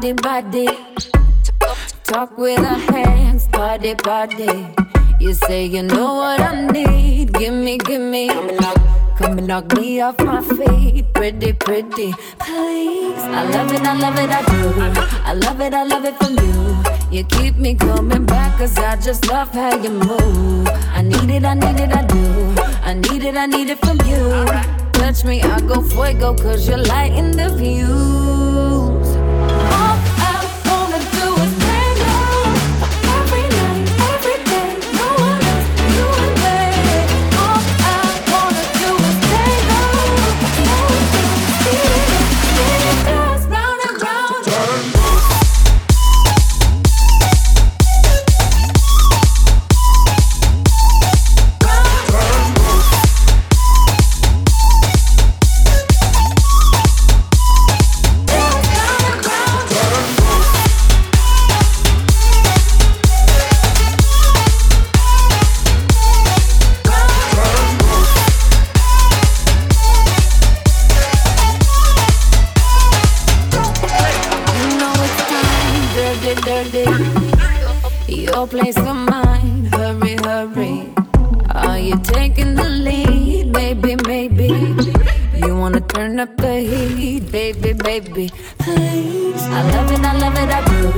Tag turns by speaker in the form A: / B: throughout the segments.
A: body, body. Talk with our hands, body, body. You say you know what I need. Give me, give me. Come and knock me off my feet, pretty, pretty, please. I love it, I love it, I do. I love it, I love it from you. You keep me coming back, cause I just love how you move. I need it, I need it, I do. I need it, I need it from you. Touch me, I go fuego, cause you're lighting the fuse. Round. Your place or mine, hurry, hurry. Are you taking the lead? Maybe, maybe. You wanna turn up the heat, baby, baby, please. I love it, I love it, I do.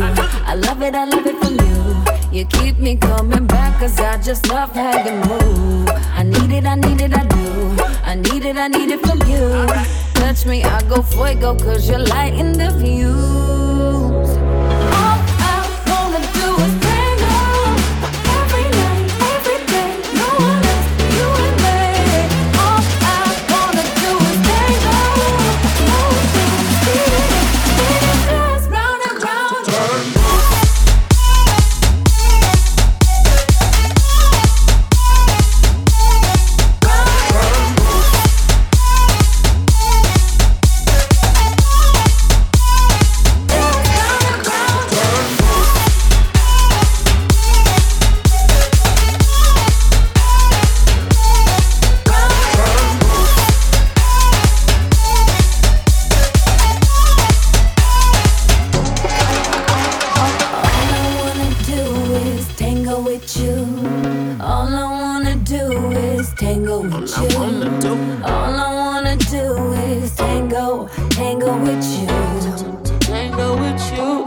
A: I love it, I love it from you. You keep me coming back, cause I just love how you move. I need it, I need it, I do. I need it, I need it from you. Touch me, I go fuego, cause you're lighting the fuse. Tango with you. Wanna do All I wanna do is tango, tango with you.
B: Tango with you.